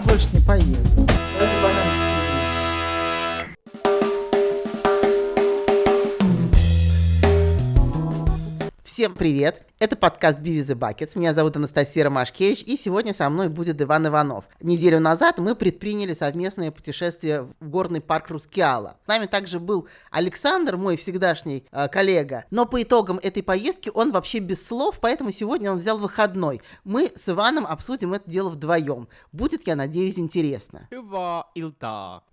Я больше не поеду. Всем привет! Это подкаст Биви the Buckets. Меня зовут Анастасия Ромашкевич, и сегодня со мной будет Иван Иванов. Неделю назад мы предприняли совместное путешествие в горный парк Рускеала. С нами также был Александр, мой всегдашний э, коллега. Но по итогам этой поездки он вообще без слов, поэтому сегодня он взял выходной. Мы с Иваном обсудим это дело вдвоем. Будет, я надеюсь, интересно.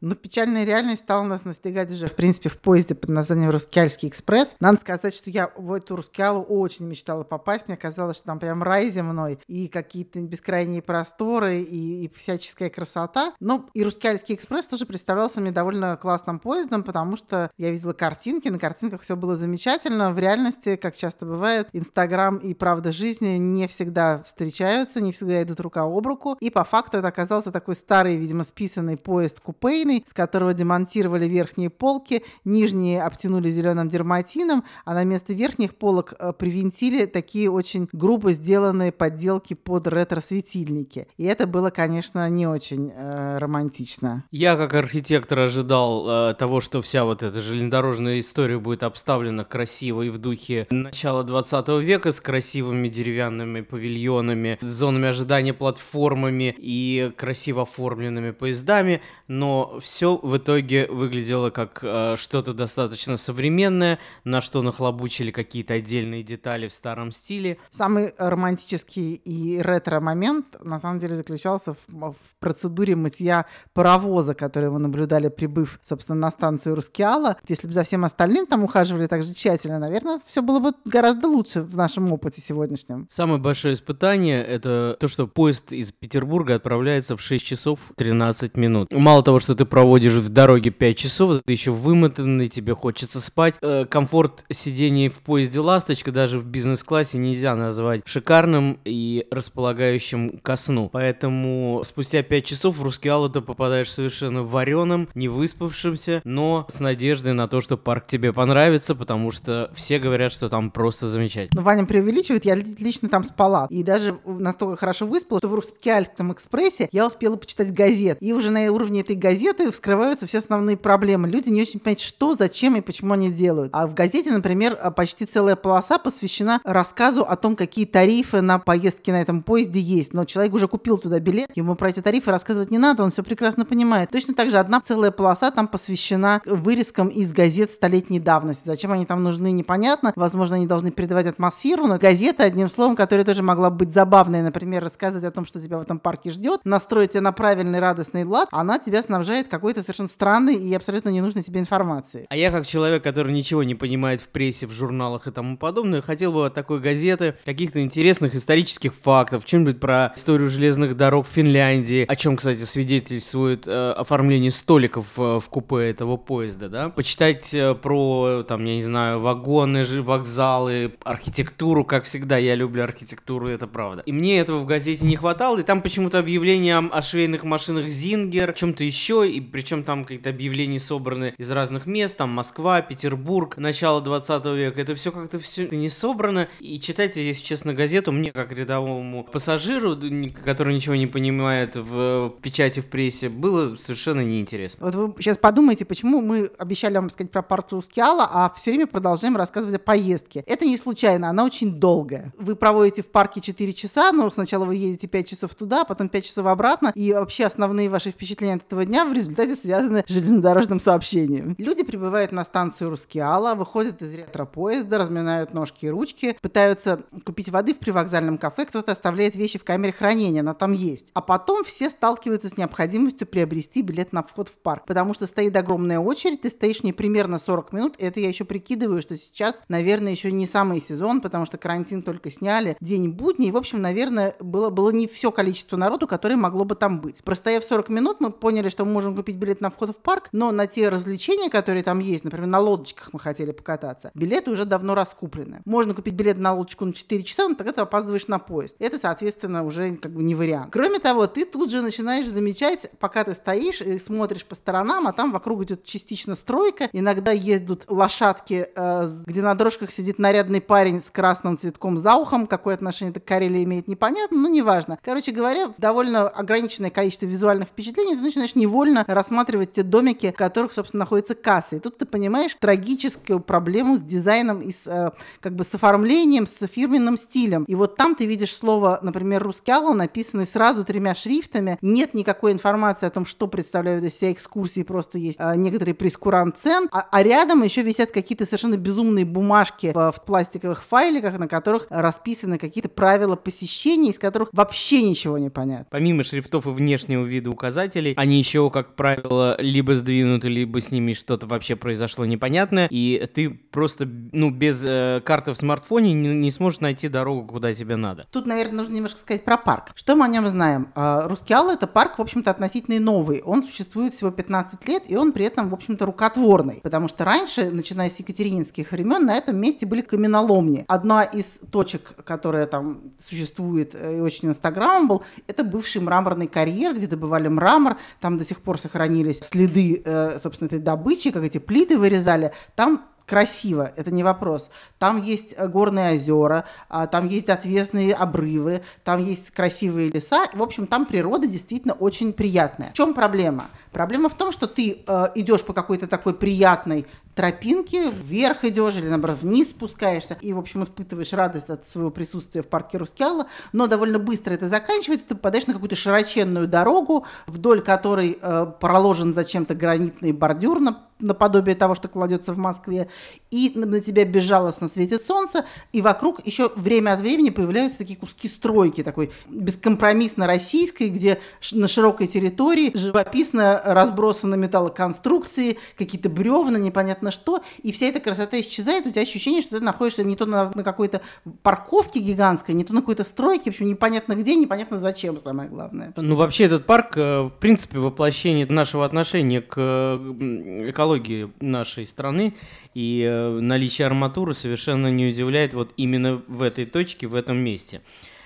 Но ну, печальная реальность стала нас настигать уже, в принципе, в поезде под названием Рускеальский экспресс. Надо сказать, что я в эту Рускеалу очень мечтала попасть попасть. Мне казалось, что там прям рай земной, и какие-то бескрайние просторы, и, и всяческая красота. Но и Рускеальский экспресс тоже представлялся мне довольно классным поездом, потому что я видела картинки, на картинках все было замечательно. В реальности, как часто бывает, Инстаграм и правда жизни не всегда встречаются, не всегда идут рука об руку. И по факту это оказался такой старый, видимо, списанный поезд купейный, с которого демонтировали верхние полки, нижние обтянули зеленым дерматином, а на место верхних полок э, привинтили такие такие очень грубо сделанные подделки под ретро-светильники. И это было, конечно, не очень э, романтично. Я, как архитектор, ожидал э, того, что вся вот эта железнодорожная история будет обставлена красиво и в духе начала 20 века с красивыми деревянными павильонами, зонами ожидания платформами и красиво оформленными поездами, но все в итоге выглядело как э, что-то достаточно современное, на что нахлобучили какие-то отдельные детали в старом стиле. Самый романтический и ретро-момент, на самом деле, заключался в, в процедуре мытья паровоза, который мы наблюдали, прибыв, собственно, на станцию Рускеала. Если бы за всем остальным там ухаживали так же тщательно, наверное, все было бы гораздо лучше в нашем опыте сегодняшнем. Самое большое испытание — это то, что поезд из Петербурга отправляется в 6 часов 13 минут. Мало того, что ты проводишь в дороге 5 часов, ты еще вымотанный, тебе хочется спать. Э, комфорт сидения в поезде «Ласточка» даже в бизнес-классе классе нельзя назвать шикарным и располагающим ко сну. Поэтому спустя 5 часов в Рускеалу ты попадаешь совершенно вареным, не выспавшимся, но с надеждой на то, что парк тебе понравится, потому что все говорят, что там просто замечательно. Ну, Ваня преувеличивает, я лично там спала. И даже настолько хорошо выспала, что в Рускеальском экспрессе я успела почитать газет. И уже на уровне этой газеты вскрываются все основные проблемы. Люди не очень понимают, что, зачем и почему они делают. А в газете, например, почти целая полоса посвящена рассказу рассказу о том, какие тарифы на поездки на этом поезде есть. Но человек уже купил туда билет, ему про эти тарифы рассказывать не надо, он все прекрасно понимает. Точно так же одна целая полоса там посвящена вырезкам из газет столетней давности. Зачем они там нужны, непонятно. Возможно, они должны передавать атмосферу, но газета, одним словом, которая тоже могла быть забавной, например, рассказывать о том, что тебя в этом парке ждет, настроить тебя на правильный радостный лад, она тебя снабжает какой-то совершенно странной и абсолютно ненужной тебе информацией. А я, как человек, который ничего не понимает в прессе, в журналах и тому подобное, хотел бы такой газеты, каких-то интересных исторических фактов, что-нибудь про историю железных дорог Финляндии, о чем, кстати, свидетельствует э, оформление столиков э, в купе этого поезда, да, почитать э, про, там, я не знаю, вагоны, вокзалы, архитектуру, как всегда, я люблю архитектуру, это правда. И мне этого в газете не хватало, и там почему-то объявления о швейных машинах Зингер, чем-то еще, и причем там какие-то объявления собраны из разных мест, там Москва, Петербург, начало 20 века, это все как-то все не собрано, и читать, если честно, газету мне, как рядовому пассажиру, который ничего не понимает в печати, в прессе, было совершенно неинтересно. Вот вы сейчас подумайте, почему мы обещали вам сказать про парк Рускеала, а все время продолжаем рассказывать о поездке. Это не случайно, она очень долгая. Вы проводите в парке 4 часа, но сначала вы едете 5 часов туда, потом 5 часов обратно, и вообще основные ваши впечатления от этого дня в результате связаны с железнодорожным сообщением. Люди прибывают на станцию Рускеала, выходят из ретро-поезда, разминают ножки и ручки, пытаются пытаются купить воды в привокзальном кафе, кто-то оставляет вещи в камере хранения, она там есть. А потом все сталкиваются с необходимостью приобрести билет на вход в парк, потому что стоит огромная очередь, ты стоишь не примерно 40 минут, это я еще прикидываю, что сейчас, наверное, еще не самый сезон, потому что карантин только сняли, день будний, в общем, наверное, было, было не все количество народу, которое могло бы там быть. Простояв 40 минут, мы поняли, что мы можем купить билет на вход в парк, но на те развлечения, которые там есть, например, на лодочках мы хотели покататься, билеты уже давно раскуплены. Можно купить билет на на лодочку на 4 часа, ну, тогда ты опаздываешь на поезд. Это, соответственно, уже как бы не вариант. Кроме того, ты тут же начинаешь замечать, пока ты стоишь и смотришь по сторонам, а там вокруг идет частично стройка, иногда едут лошадки, э, где на дрожках сидит нарядный парень с красным цветком за ухом, какое отношение это к Карелии имеет, непонятно, но неважно. Короче говоря, довольно ограниченное количество визуальных впечатлений, ты начинаешь невольно рассматривать те домики, в которых, собственно, находится касса. И тут ты понимаешь трагическую проблему с дизайном и с, э, как бы с оформлением, с фирменным стилем. И вот там ты видишь слово, например, «Рускеала», написанное сразу тремя шрифтами. Нет никакой информации о том, что представляют из себя экскурсии, просто есть э, некоторые прескурант цен. А, а рядом еще висят какие-то совершенно безумные бумажки в, в пластиковых файликах, на которых расписаны какие-то правила посещения, из которых вообще ничего не понятно. Помимо шрифтов и внешнего вида указателей, они еще, как правило, либо сдвинуты, либо с ними что-то вообще произошло непонятное, и ты просто, ну, без э, карты в смартфоне не, не сможешь найти дорогу, куда тебе надо. Тут, наверное, нужно немножко сказать про парк. Что мы о нем знаем? А, Рускеала – это парк, в общем-то, относительно новый. Он существует всего 15 лет, и он при этом, в общем-то, рукотворный. Потому что раньше, начиная с екатерининских времен, на этом месте были каменоломни. Одна из точек, которая там существует э, и очень инстаграмом был, это бывший мраморный карьер, где добывали мрамор. Там до сих пор сохранились следы, э, собственно, этой добычи, как эти плиты вырезали. Там красиво, это не вопрос. Там есть э, горные озера, а, там есть отвесные обрывы, там есть красивые леса. В общем, там природа действительно очень приятная. В чем проблема? Проблема в том, что ты э, идешь по какой-то такой приятной тропинке, вверх идешь или, наоборот, вниз спускаешься, и, в общем, испытываешь радость от своего присутствия в парке Рускеала, но довольно быстро это заканчивается, ты попадаешь на какую-то широченную дорогу, вдоль которой э, проложен зачем-то гранитный бордюр на наподобие того, что кладется в Москве, и на тебя безжалостно светит солнце, и вокруг еще время от времени появляются такие куски стройки, такой бескомпромиссно российской, где на широкой территории живописно разбросаны металлоконструкции, какие-то бревна, непонятно что, и вся эта красота исчезает, у тебя ощущение, что ты находишься не то на, на какой-то парковке гигантской, не то на какой-то стройке, в общем, непонятно где, непонятно зачем, самое главное. Ну, вообще, этот парк, э, в принципе, воплощение нашего отношения к экологии нашей страны, и э, наличие арматуры совершенно не удивляет вот именно в этой точке, в этом месте.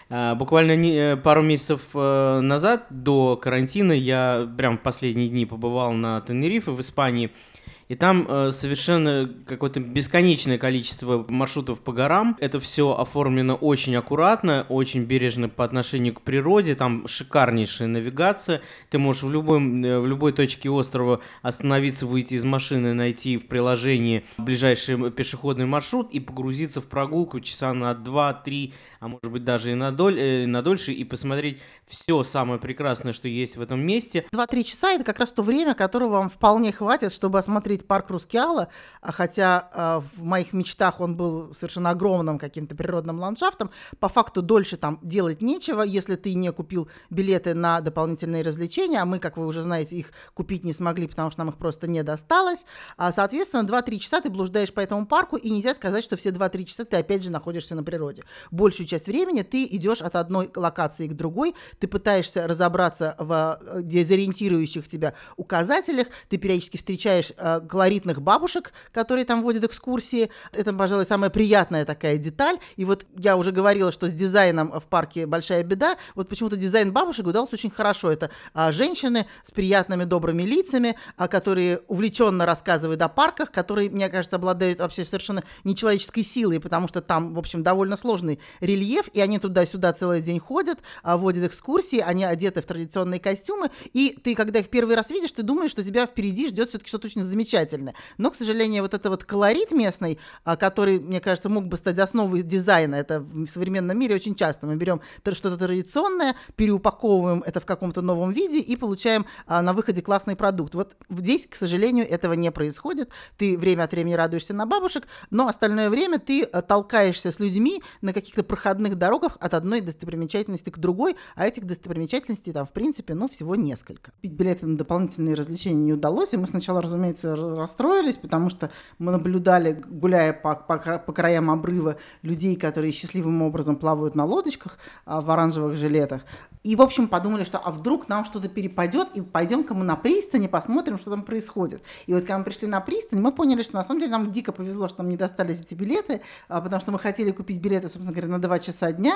А, буквально э, пару месяцев назад, до карантина, я прям в последние дни побывал на Тенерифе в Испании, и там э, совершенно какое-то бесконечное количество маршрутов по горам. Это все оформлено очень аккуратно, очень бережно по отношению к природе. Там шикарнейшая навигация. Ты можешь в, любой, э, в любой точке острова остановиться, выйти из машины, найти в приложении ближайший пешеходный маршрут и погрузиться в прогулку часа на 2-3, а может быть даже и на, доль, э, на дольше, и посмотреть все самое прекрасное, что есть в этом месте. 2-3 часа это как раз то время, которого вам вполне хватит, чтобы осмотреть посетить парк Рускеала, а хотя э, в моих мечтах он был совершенно огромным каким-то природным ландшафтом, по факту дольше там делать нечего, если ты не купил билеты на дополнительные развлечения, а мы, как вы уже знаете, их купить не смогли, потому что нам их просто не досталось. А, соответственно, 2-3 часа ты блуждаешь по этому парку, и нельзя сказать, что все 2-3 часа ты опять же находишься на природе. Большую часть времени ты идешь от одной локации к другой, ты пытаешься разобраться в э, дезориентирующих тебя указателях, ты периодически встречаешь э, колоритных бабушек, которые там водят экскурсии. Это, пожалуй, самая приятная такая деталь. И вот я уже говорила, что с дизайном в парке большая беда. Вот почему-то дизайн бабушек удался очень хорошо. Это а, женщины с приятными добрыми лицами, а, которые увлеченно рассказывают о парках, которые, мне кажется, обладают вообще совершенно нечеловеческой силой, потому что там, в общем, довольно сложный рельеф, и они туда-сюда целый день ходят, а, водят экскурсии, они одеты в традиционные костюмы, и ты, когда их первый раз видишь, ты думаешь, что тебя впереди ждет все-таки что-то очень замечательное замечательно. Но, к сожалению, вот это вот колорит местный, а, который, мне кажется, мог бы стать основой дизайна, это в современном мире очень часто. Мы берем что-то традиционное, переупаковываем это в каком-то новом виде и получаем а, на выходе классный продукт. Вот здесь, к сожалению, этого не происходит. Ты время от времени радуешься на бабушек, но остальное время ты а, толкаешься с людьми на каких-то проходных дорогах от одной достопримечательности к другой, а этих достопримечательностей там, в принципе, ну, всего несколько. Купить билеты на дополнительные развлечения не удалось, и мы сначала, разумеется, расстроились, потому что мы наблюдали, гуляя по, по, по краям обрыва, людей, которые счастливым образом плавают на лодочках а, в оранжевых жилетах. И, в общем, подумали, что а вдруг нам что-то перепадет, и пойдем-ка мы на пристани, посмотрим, что там происходит. И вот когда мы пришли на пристань, мы поняли, что на самом деле нам дико повезло, что нам не достались эти билеты, а, потому что мы хотели купить билеты, собственно говоря, на 2 часа дня,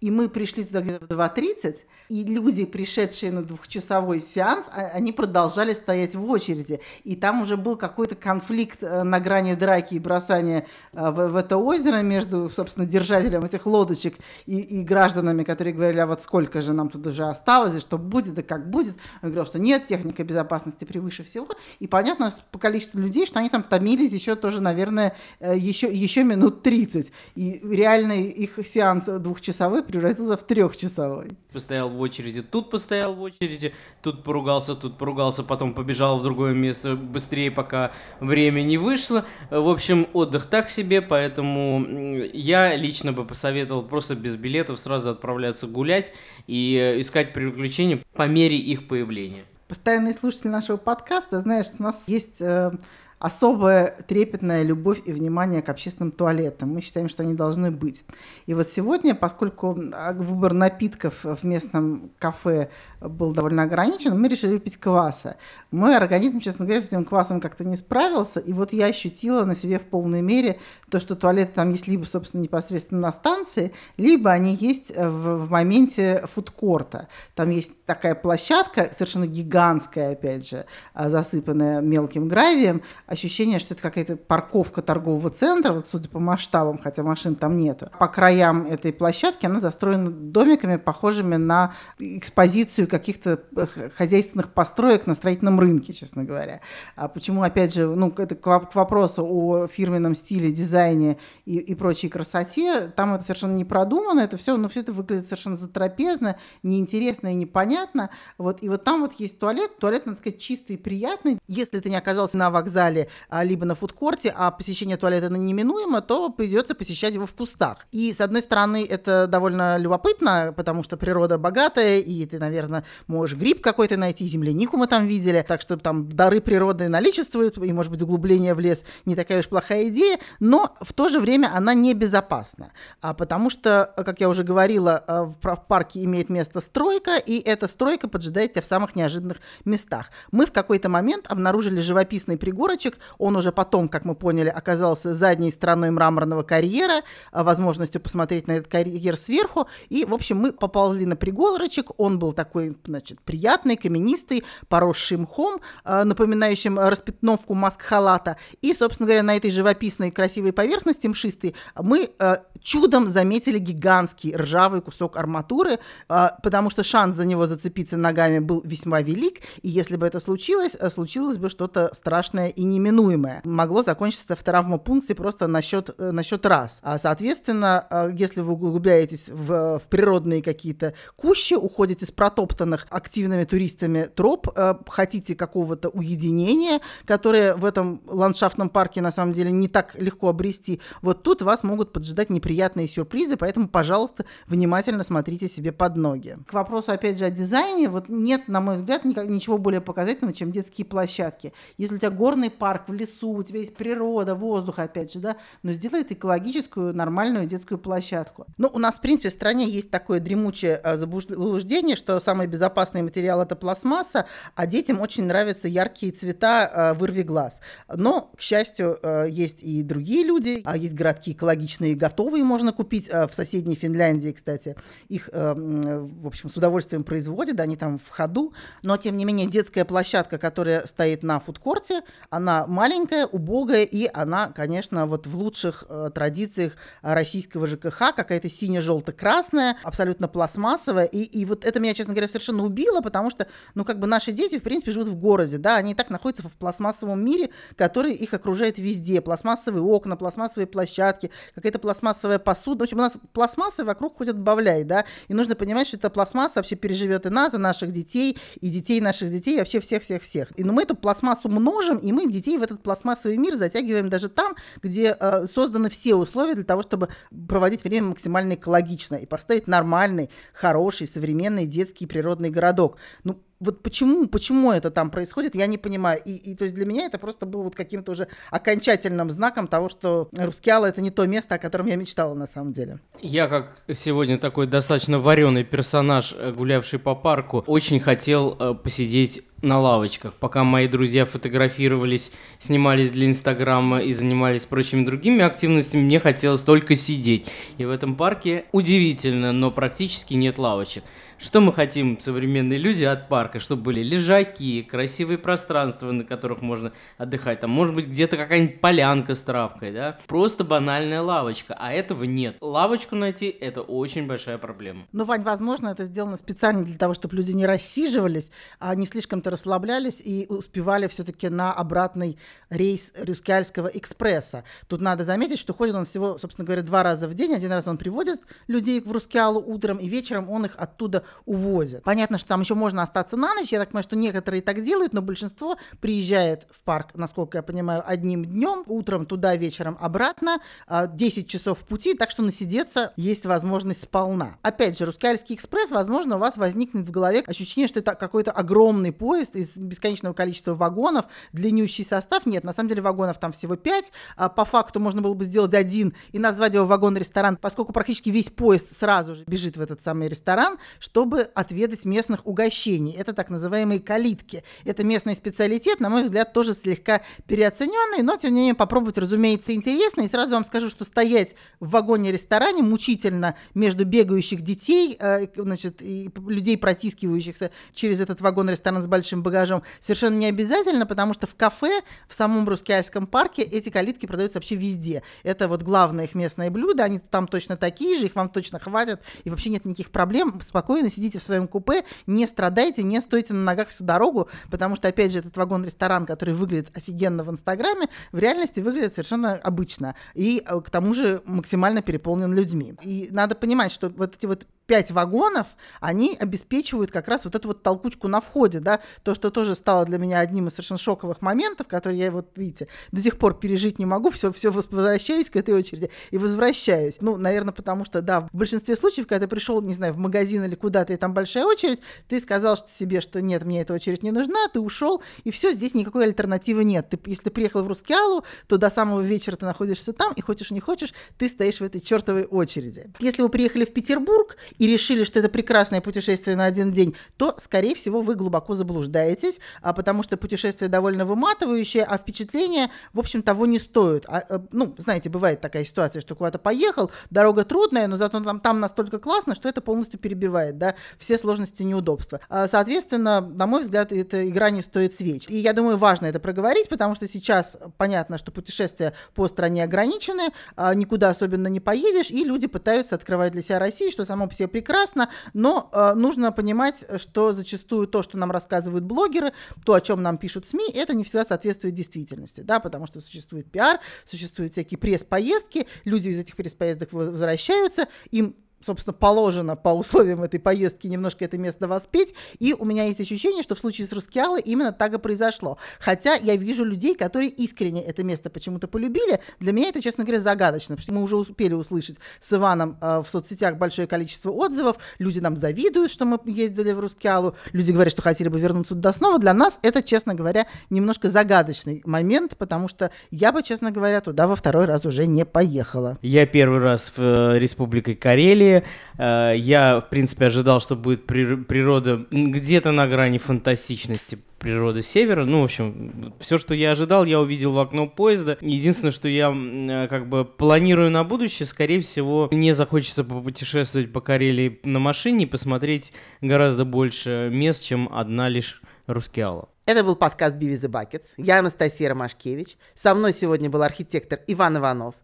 и мы пришли туда где-то в 2.30, и люди, пришедшие на двухчасовой сеанс, а, они продолжали стоять в очереди. И там уже был какой-то конфликт э, на грани драки и бросания э, в, в это озеро между, собственно, держателем этих лодочек и, и гражданами, которые говорили, а вот сколько же нам тут уже осталось, и что будет, да как будет. Он говорил, что нет, техника безопасности превыше всего. И понятно по количеству людей, что они там томились еще тоже, наверное, еще, э, еще минут 30. И реально их сеанс двухчасовой превратился в трехчасовой. Постоял в очереди, тут постоял в очереди, тут поругался, тут поругался, потом побежал в другое место быстрее, пока время не вышло. В общем, отдых так себе, поэтому я лично бы посоветовал просто без билетов сразу отправляться гулять и искать приключения по мере их появления. Постоянный слушатель нашего подкаста знаешь, у нас есть э, особая трепетная любовь и внимание к общественным туалетам. Мы считаем, что они должны быть. И вот сегодня, поскольку а, выбор напитков в местном кафе был довольно ограничен, мы решили пить кваса. Мой организм, честно говоря, с этим квасом как-то не справился, и вот я ощутила на себе в полной мере то, что туалеты там есть либо, собственно, непосредственно на станции, либо они есть в, в моменте фудкорта. Там есть такая площадка, совершенно гигантская, опять же, а, засыпанная мелким гравием, ощущение, что это какая-то парковка торгового центра, вот судя по масштабам, хотя машин там нету. По краям этой площадки она застроена домиками, похожими на экспозицию каких-то э, хозяйственных построек на строительном рынке, честно говоря. А почему, опять же, ну, это к вопросу о фирменном стиле, дизайне и, и прочей красоте, там это совершенно не продумано, это все, ну, все это выглядит совершенно затрапезно, неинтересно и непонятно. Вот, и вот там вот есть туалет, туалет, надо сказать, чистый и приятный. Если ты не оказался на вокзале, зале, а, либо на фудкорте, а посещение туалета неминуемо, то придется посещать его в пустах. И, с одной стороны, это довольно любопытно, потому что природа богатая, и ты, наверное, можешь гриб какой-то найти, землянику мы там видели, так что там дары природы наличествуют, и, может быть, углубление в лес не такая уж плохая идея, но в то же время она небезопасна, а потому что, как я уже говорила, а, в парке имеет место стройка, и эта стройка поджидает тебя в самых неожиданных местах. Мы в какой-то момент обнаружили живописный пригорочек, мальчик. Он уже потом, как мы поняли, оказался задней стороной мраморного карьера, а, возможностью посмотреть на этот карьер сверху. И, в общем, мы поползли на пригорочек. Он был такой, значит, приятный, каменистый, поросший мхом, а, напоминающим распятновку маск-халата. И, собственно говоря, на этой живописной красивой поверхности мшистой мы а, чудом заметили гигантский ржавый кусок арматуры, потому что шанс за него зацепиться ногами был весьма велик. И если бы это случилось, случилось бы что-то страшное и не неминуемое. Могло закончиться это в травмопункте просто на счет, э, на счет раз. А, соответственно, э, если вы углубляетесь в, в природные какие-то кущи, уходите с протоптанных активными туристами троп, э, хотите какого-то уединения, которое в этом ландшафтном парке на самом деле не так легко обрести, вот тут вас могут поджидать неприятные сюрпризы, поэтому, пожалуйста, внимательно смотрите себе под ноги. К вопросу, опять же, о дизайне, вот нет, на мой взгляд, ничего более показательного, чем детские площадки. Если у тебя горный парк в лесу, у тебя есть природа, воздух, опять же, да, но сделай это экологическую, нормальную детскую площадку. Ну, у нас, в принципе, в стране есть такое дремучее э, заблуждение, что самый безопасный материал – это пластмасса, а детям очень нравятся яркие цвета э, вырви глаз. Но, к счастью, э, есть и другие люди, а есть городки экологичные, готовые можно купить. В соседней Финляндии, кстати, их, в общем, с удовольствием производят, они там в ходу. Но, тем не менее, детская площадка, которая стоит на фудкорте, она маленькая, убогая, и она, конечно, вот в лучших э, традициях российского ЖКХ, какая-то сине-желто-красная, абсолютно пластмассовая, и, и вот это меня, честно говоря, совершенно убило, потому что, ну, как бы наши дети, в принципе, живут в городе, да, они и так находятся в пластмассовом мире, который их окружает везде, пластмассовые окна, пластмассовые площадки, какая-то пластмассовая посуда, в общем, у нас пластмассы вокруг ходят бавляй, да, и нужно понимать, что эта пластмасса вообще переживет и нас, и наших детей, и детей наших детей, и вообще всех-всех-всех. И ну, мы эту пластмассу множим, и мы детей в этот пластмассовый мир затягиваем даже там, где э, созданы все условия для того, чтобы проводить время максимально экологично и поставить нормальный, хороший, современный детский природный городок. Ну, вот почему, почему это там происходит, я не понимаю. И, и то есть для меня это просто было вот каким-то уже окончательным знаком того, что Рускеала это не то место, о котором я мечтала на самом деле. Я, как сегодня такой достаточно вареный персонаж, э, гулявший по парку, очень хотел э, посидеть на лавочках, пока мои друзья фотографировались, снимались для Инстаграма и занимались прочими другими активностями, мне хотелось только сидеть. И в этом парке удивительно, но практически нет лавочек. Что мы хотим, современные люди, от парка? Чтобы были лежаки, красивые пространства, на которых можно отдыхать. Там, может быть, где-то какая-нибудь полянка с травкой, да? Просто банальная лавочка, а этого нет. Лавочку найти – это очень большая проблема. Ну, Вань, возможно, это сделано специально для того, чтобы люди не рассиживались, а не слишком-то расслаблялись и успевали все-таки на обратный рейс Рюскяльского экспресса. Тут надо заметить, что ходит он всего, собственно говоря, два раза в день. Один раз он приводит людей в Рускялу утром, и вечером он их оттуда увозят. Понятно, что там еще можно остаться на ночь. Я так понимаю, что некоторые так делают, но большинство приезжает в парк, насколько я понимаю, одним днем, утром туда, вечером обратно, 10 а, часов в пути, так что насидеться есть возможность сполна. Опять же, Рускальский экспресс, возможно, у вас возникнет в голове ощущение, что это какой-то огромный поезд из бесконечного количества вагонов, длиннющий состав. Нет, на самом деле вагонов там всего 5. А по факту можно было бы сделать один и назвать его вагон-ресторан, поскольку практически весь поезд сразу же бежит в этот самый ресторан, чтобы отведать местных угощений. Это так называемые калитки. Это местный специалитет, на мой взгляд, тоже слегка переоцененный, но, тем не менее, попробовать, разумеется, интересно. И сразу вам скажу, что стоять в вагоне-ресторане мучительно между бегающих детей, э, значит, и людей, протискивающихся через этот вагон-ресторан с большим багажом, совершенно не обязательно, потому что в кафе в самом Рускеальском парке эти калитки продаются вообще везде. Это вот главное их местное блюдо, они там точно такие же, их вам точно хватит, и вообще нет никаких проблем, спокойно сидите в своем купе, не страдайте, не стойте на ногах всю дорогу, потому что, опять же, этот вагон-ресторан, который выглядит офигенно в Инстаграме, в реальности выглядит совершенно обычно. И э, к тому же максимально переполнен людьми. И надо понимать, что вот эти вот пять вагонов, они обеспечивают как раз вот эту вот толкучку на входе, да, то, что тоже стало для меня одним из совершенно шоковых моментов, которые я вот, видите, до сих пор пережить не могу, все, все возвращаюсь к этой очереди и возвращаюсь. Ну, наверное, потому что, да, в большинстве случаев, когда ты пришел, не знаю, в магазин или куда-то, и там большая очередь, ты сказал что себе, что нет, мне эта очередь не нужна, ты ушел, и все, здесь никакой альтернативы нет. Ты, если приехал в Рускеалу, то до самого вечера ты находишься там, и хочешь не хочешь, ты стоишь в этой чертовой очереди. Если вы приехали в Петербург и решили, что это прекрасное путешествие на один день, то, скорее всего, вы глубоко заблуждаетесь, а потому что путешествие довольно выматывающее, а впечатление, в общем, того не стоит. А, а, ну, знаете, бывает такая ситуация, что куда-то поехал, дорога трудная, но зато там, там настолько классно, что это полностью перебивает, да, все сложности и неудобства. А, соответственно, на мой взгляд, эта игра не стоит свеч. И я думаю, важно это проговорить, потому что сейчас понятно, что путешествия по стране ограничены, а, никуда особенно не поедешь, и люди пытаются открывать для себя Россию, что само по себе прекрасно, но э, нужно понимать, что зачастую то, что нам рассказывают блогеры, то, о чем нам пишут СМИ, это не всегда соответствует действительности, да, потому что существует пиар, существуют всякие пресс-поездки, люди из этих пресс-поездок возвращаются, им собственно, положено по условиям этой поездки немножко это место воспеть, и у меня есть ощущение, что в случае с Рускеалой именно так и произошло. Хотя я вижу людей, которые искренне это место почему-то полюбили, для меня это, честно говоря, загадочно, потому что мы уже успели услышать с Иваном э, в соцсетях большое количество отзывов, люди нам завидуют, что мы ездили в Рускеалу, люди говорят, что хотели бы вернуться туда снова, для нас это, честно говоря, немножко загадочный момент, потому что я бы, честно говоря, туда во второй раз уже не поехала. Я первый раз в э, Республике Карелия, Э, я, в принципе, ожидал, что будет природа где-то на грани фантастичности природы севера. Ну, в общем, все, что я ожидал, я увидел в окно поезда. Единственное, что я э, как бы планирую на будущее, скорее всего, мне захочется попутешествовать по Карелии на машине и посмотреть гораздо больше мест, чем одна лишь Рускеала. Это был подкаст «Биви the Buckets». Я Анастасия Ромашкевич. Со мной сегодня был архитектор Иван Иванов.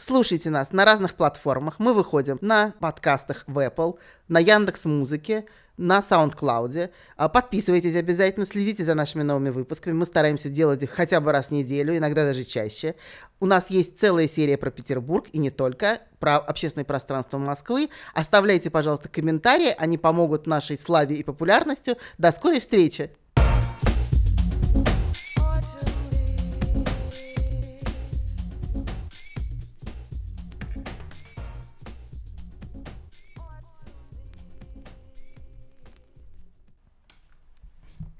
Слушайте нас на разных платформах. Мы выходим на подкастах в Apple, на Яндекс Музыке, на SoundCloud. А, подписывайтесь обязательно, следите за нашими новыми выпусками. Мы стараемся делать их хотя бы раз в неделю, иногда даже чаще. У нас есть целая серия про Петербург и не только, про общественное пространство Москвы. Оставляйте, пожалуйста, комментарии, они помогут нашей славе и популярности. До скорой встречи!